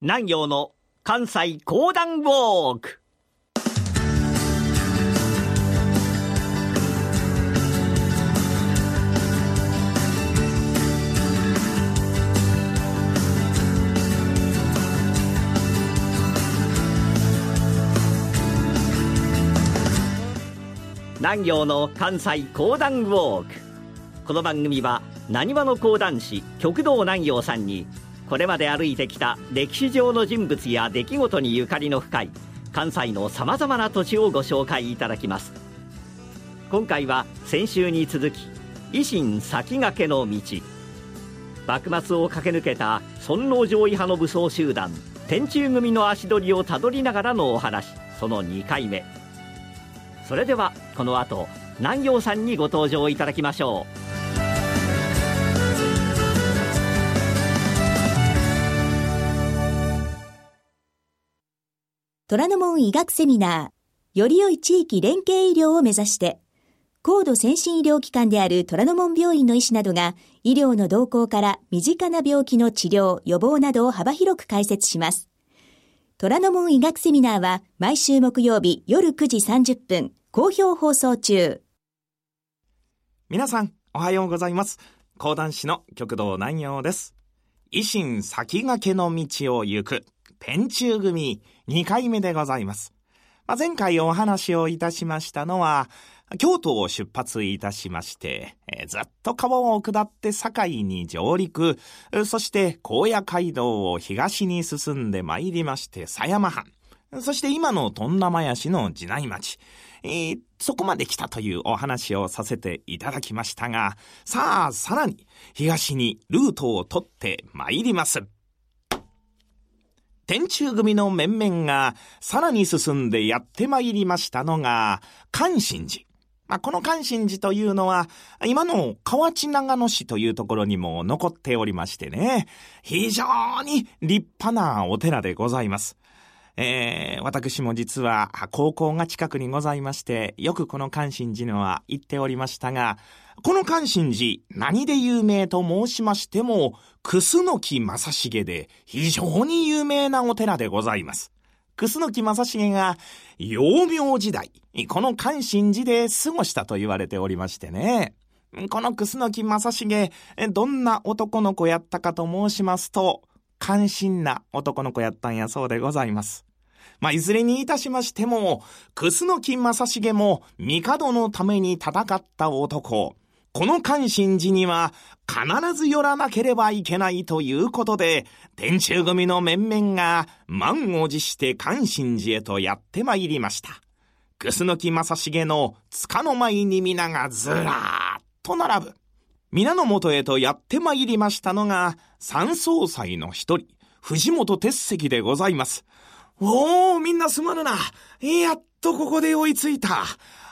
南陽の関西講談ウォーク。南陽の関西講談ウォーク。この番組はなにわの講談師極道南陽さんにこれまで歩いてきた歴史上の人物や出来事にゆかりの深い関西のさまざまな土地をご紹介いただきます。今回は先週に続き維新先駆けの道。幕末を駆け抜けた尊王攘夷派の武装集団天中組の足取りをたどりながらのお話その2回目。それではこの後南陽さんにご登場いただきましょう。虎ノ門医学セミナー、より良い地域連携医療を目指して、高度先進医療機関である虎ノ門病院の医師などが、医療の動向から身近な病気の治療、予防などを幅広く解説します。虎ノ門医学セミナーは、毎週木曜日夜9時30分、好評放送中。皆さん、おはようございます。講談師の極道南陽です。維新先駆けの道を行く。天中組2回目でございます。まあ、前回お話をいたしましたのは、京都を出発いたしまして、えー、ずっと川を下って堺に上陸、そして高野街道を東に進んで参りまして狭山藩、そして今の富田林市の地内町、えー、そこまで来たというお話をさせていただきましたが、さあ、さらに東にルートを取って参ります。天中組の面々がさらに進んでやって参りましたのが、関心寺。まあ、この関心寺というのは、今の河内長野市というところにも残っておりましてね、非常に立派なお寺でございます。えー、私も実は高校が近くにございまして、よくこの関心寺のは行っておりましたが、この関心寺、何で有名と申しましても、楠木正成で非常に有名なお寺でございます。楠木正成が、幼名時代、この関心寺で過ごしたと言われておりましてね。この楠木正成、どんな男の子やったかと申しますと、関心な男の子やったんやそうでございます。まあ、いずれにいたしましても、楠木正成も帝のために戦った男。この関心寺には必ず寄らなければいけないということで、天中組の面々が満を持して関心寺へとやってまいりました。楠木正成の塚の前に皆がずらーっと並ぶ。皆の元へとやってまいりましたのが、三総裁の一人、藤本鉄石でございます。おー、みんなすまぬな。やっとここで追いついた。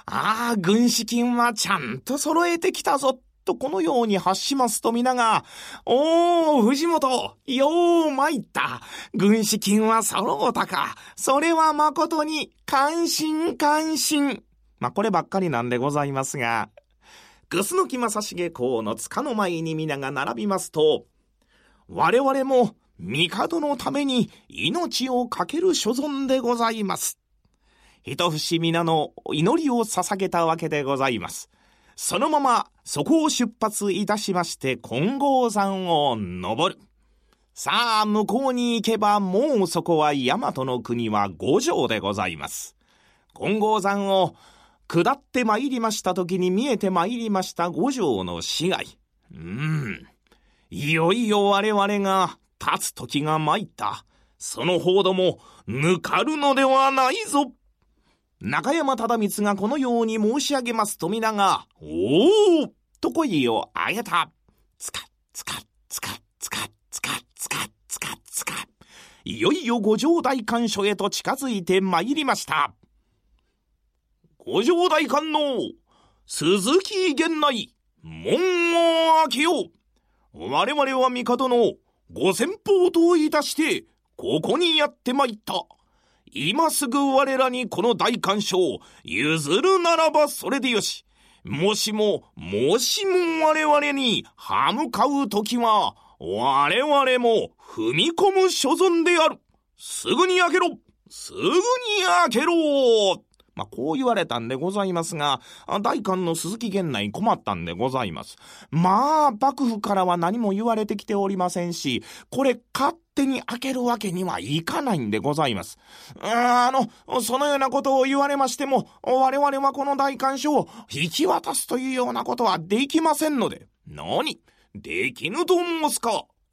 ああ、軍資金はちゃんと揃えてきたぞ。とこのように発しますと皆が、おー、藤本、よー参った。軍資金は揃うたか。それは誠に関心関心。まあ、こればっかりなんでございますが、楠木正成公の塚の前に皆が並びますと、我々も帝のために命を懸ける所存でございます。一節皆の祈りを捧げたわけでございます。そのままそこを出発いたしまして金剛山を登る。さあ、向こうに行けばもうそこは大和の国は五条でございます。金剛山を下って参りました時に見えて参りました五条の市街。うん。いよいよ我々が立つ時が参った。その報道も抜かるのではないぞ。中山忠光がこのように申し上げますと皆が、おおと声を上げた。つか、つか、つか、つか、つか、つか、つか、つか。いよいよ五条大官所へと近づいて参りました。五条大官の鈴木源内、門を開けよう。我々は帝のご先方といたして、ここにやってまいった。今すぐ我らにこの大官所を譲るならばそれでよし。もしも、もしも我々に歯向かうときは、我々も踏み込む所存である。すぐに開けろすぐに開けろまあ、こう言われたんでございますが、大官の鈴木源内困ったんでございます。まあ、幕府からは何も言われてきておりませんし、これ勝手に開けるわけにはいかないんでございます。あの、そのようなことを言われましても、我々はこの大官書を引き渡すというようなことはできませんので。何？できぬと申すか？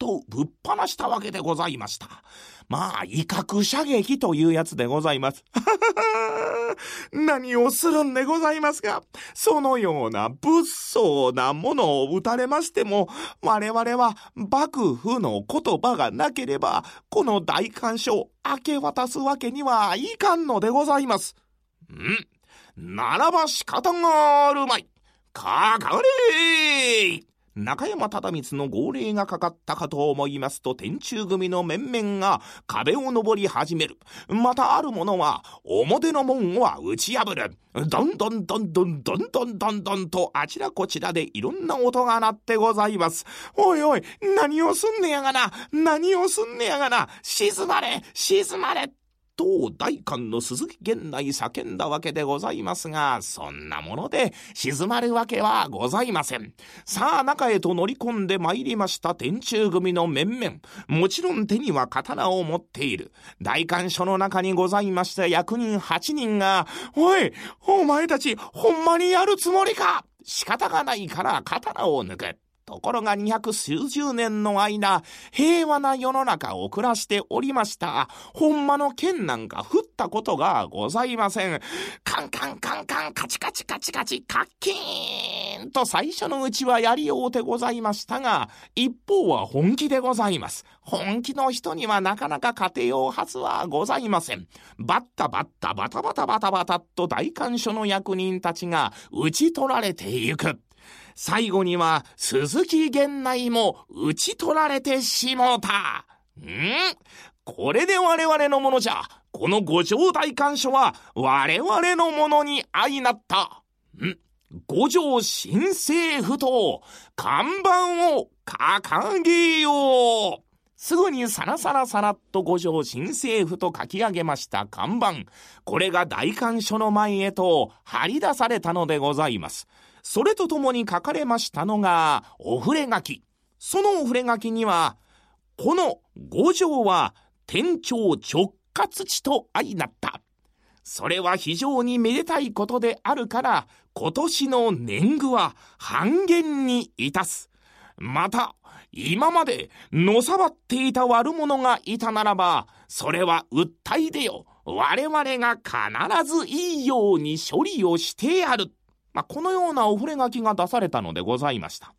とぶっ放したわけでございました。まあ、威嚇射撃というやつでございます。何をするんでございますが、そのような物騒なものを撃たれましても、我々は幕府の言葉がなければ、この大官書を明け渡すわけにはいかんのでございます。ん？ならば仕方があるまい。かかれ中山忠光の号令がかかったかと思いますと、天中組の面々が壁を登り始める。またある者は、表の門は打ち破る。どんどんどんどんどんどんどんどんとあちらこちらでいろんな音が鳴ってございます。おいおい、何をすんねやがな何をすんねやがな静まれ静まれと大官の鈴木源内叫んだわけでございますが、そんなもので静まるわけはございません。さあ中へと乗り込んで参りました天中組の面々。もちろん手には刀を持っている。大官所の中にございました役人8人が、おい、お前たち、ほんまにやるつもりか仕方がないから刀を抜く。ところが二百数十年の間、平和な世の中を暮らしておりました。ほんまの剣なんか降ったことがございません。カンカンカンカン、カチカチカチカチ、カッキーンと最初のうちはやりようてございましたが、一方は本気でございます。本気の人にはなかなか家庭用はずはございません。バッタバッタバタバタバタバタと大官所の役人たちが討ち取られていく。最後には鈴木源内も討ち取られてしもうた。ん？これで我々のものじゃ。この五条大官所は我々のものに相なった。ん？五条新政府と看板を掲げよう。すぐにさらさらさらっと五条新政府と書き上げました看板。これが大官所の前へと張り出されたのでございます。それとともに書かれましたのが、お触れ書き。そのお触れ書きには、この五条は天朝直轄地と相なった。それは非常にめでたいことであるから、今年の年貢は半減にいたす。また、今までのさばっていた悪者がいたならば、それは訴え出よ。我々が必ずいいように処理をしてやる。まあ、このようなお触れ書きが出されたのでございました。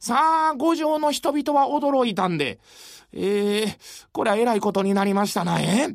さあ、五条の人々は驚いたんで、えー、これは偉いことになりましたな、え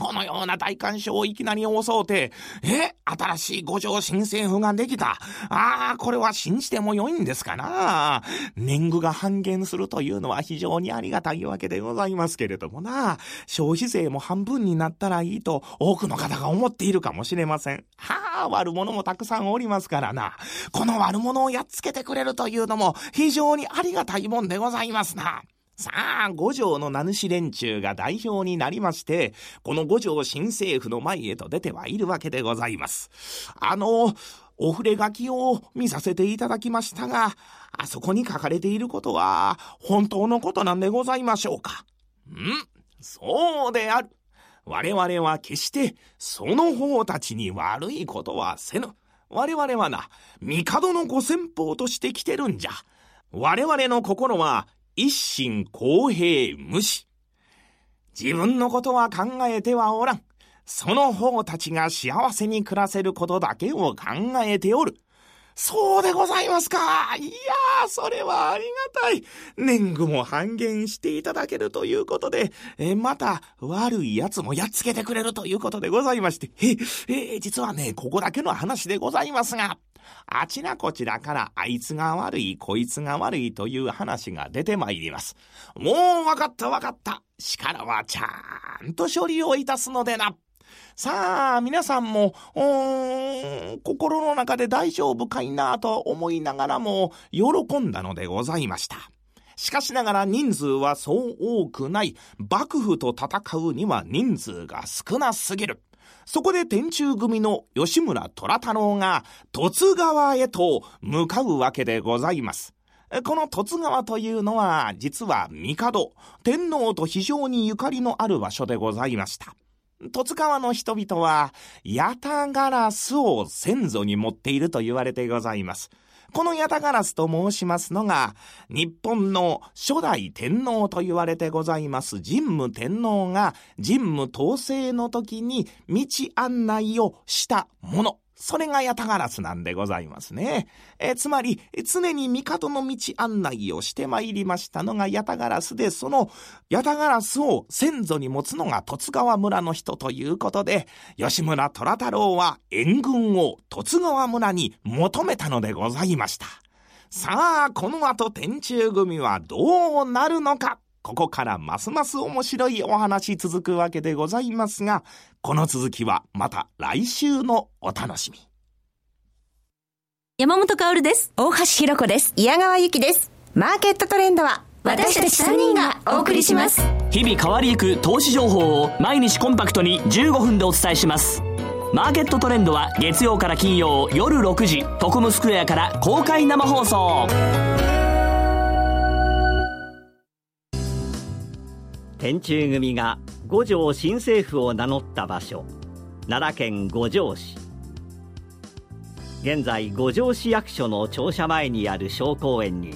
このような大干渉をいきなり襲うて、え新しい五条新政府ができた。ああ、これは信じても良いんですかな。年貢が半減するというのは非常にありがたいわけでございますけれどもな。消費税も半分になったらいいと多くの方が思っているかもしれません。はあ、悪者もたくさんおりますからな。この悪者をやっつけてくれるというのも非常にありがたいもんでございますな。さあ、五条の名主連中が代表になりまして、この五条新政府の前へと出てはいるわけでございます。あの、お触れ書きを見させていただきましたが、あそこに書かれていることは本当のことなんでございましょうか。んそうである。我々は決してその方たちに悪いことはせぬ。我々はな、帝のご先方として来てるんじゃ。我々の心は一心公平無視。自分のことは考えてはおらん。その方たちが幸せに暮らせることだけを考えておる。そうでございますか。いやー、それはありがたい。年貢も半減していただけるということで、えまた悪い奴もやっつけてくれるということでございまして、え、え実はね、ここだけの話でございますが、あちらこちらからあいつが悪い、こいつが悪いという話が出てまいります。もうわかったわかった。しからはちゃんと処理をいたすのでな。さあ、皆さんも、うーん、心の中で大丈夫かいなと思いながらも、喜んだのでございました。しかしながら人数はそう多くない。幕府と戦うには人数が少なすぎる。そこで天中組の吉村虎太郎が十津川へと向かうわけでございます。この十津川というのは、実は帝、天皇と非常にゆかりのある場所でございました。十津川の人々は、ヤタガラスを先祖に持っていると言われてございます。このヤタガラスと申しますのが、日本の初代天皇と言われてございます神武天皇が神武統制の時に道案内をしたもの。それがヤタガラスなんでございますね。えつまり、常に帝の道案内をしてまいりましたのがヤタガラスで、そのヤタガラスを先祖に持つのが十津川村の人ということで、吉村虎太郎は援軍を十津川村に求めたのでございました。さあ、この後天中組はどうなるのか。ここからますます面白いお話続くわけでございますが、この続きはまた来週のお楽しみ。山本薫です。大橋ひろ子です。宮川ゆきです。マーケットトレンドは私たち3人がお送りします。日々変わりゆく投資情報を毎日コンパクトに15分でお伝えします。マーケットトレンドは月曜から金曜夜6時、トコムスクエアから公開生放送。天中組が五条新政府を名乗った場所。奈良県五条市現在五条市役所の庁舎前にある小公園に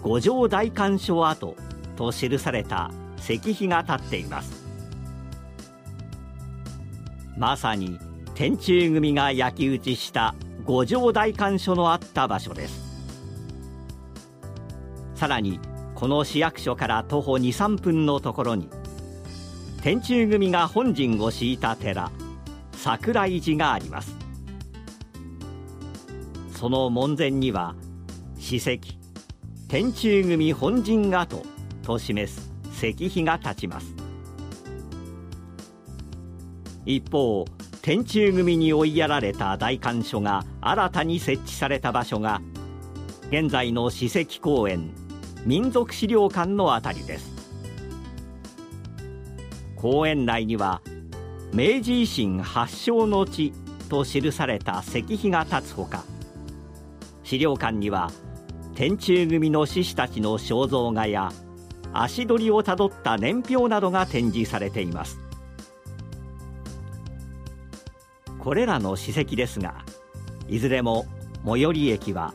五条大観所跡と記された石碑が立っています。まさに天中組が焼き討ちした五条大観所のあった場所です。さらにこの市役所から徒歩23分のところに天中組が本陣を敷いた寺桜井寺があります。その門前には史跡天中組本陣跡と示す石碑が立ちます。一方天中組に追いやられた大観所が新たに設置された場所が現在の史跡公園民族資料館の辺りです。公園内には明治維新発祥の地と記された石碑が立つほか資料館には天中組の志士たちの肖像画や足取りをたどった年表などが展示されています。これらの史跡ですがいずれも最寄り駅は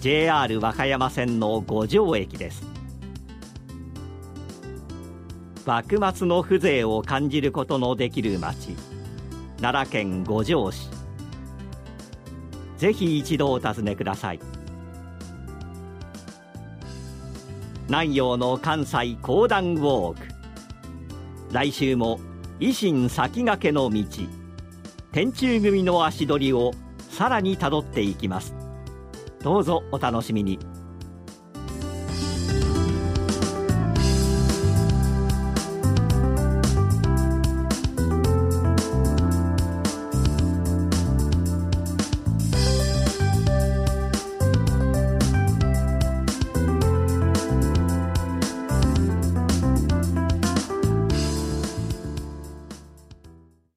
JR 和歌山線の五条駅です。幕末の風情を感じることのできる町奈良県五条市。ぜひ一度お尋ねください。南陽の関西講談ウォーク。来週も維新先駆けの道。天中組の足取りをさらにたどっていきます。どうぞお楽しみに。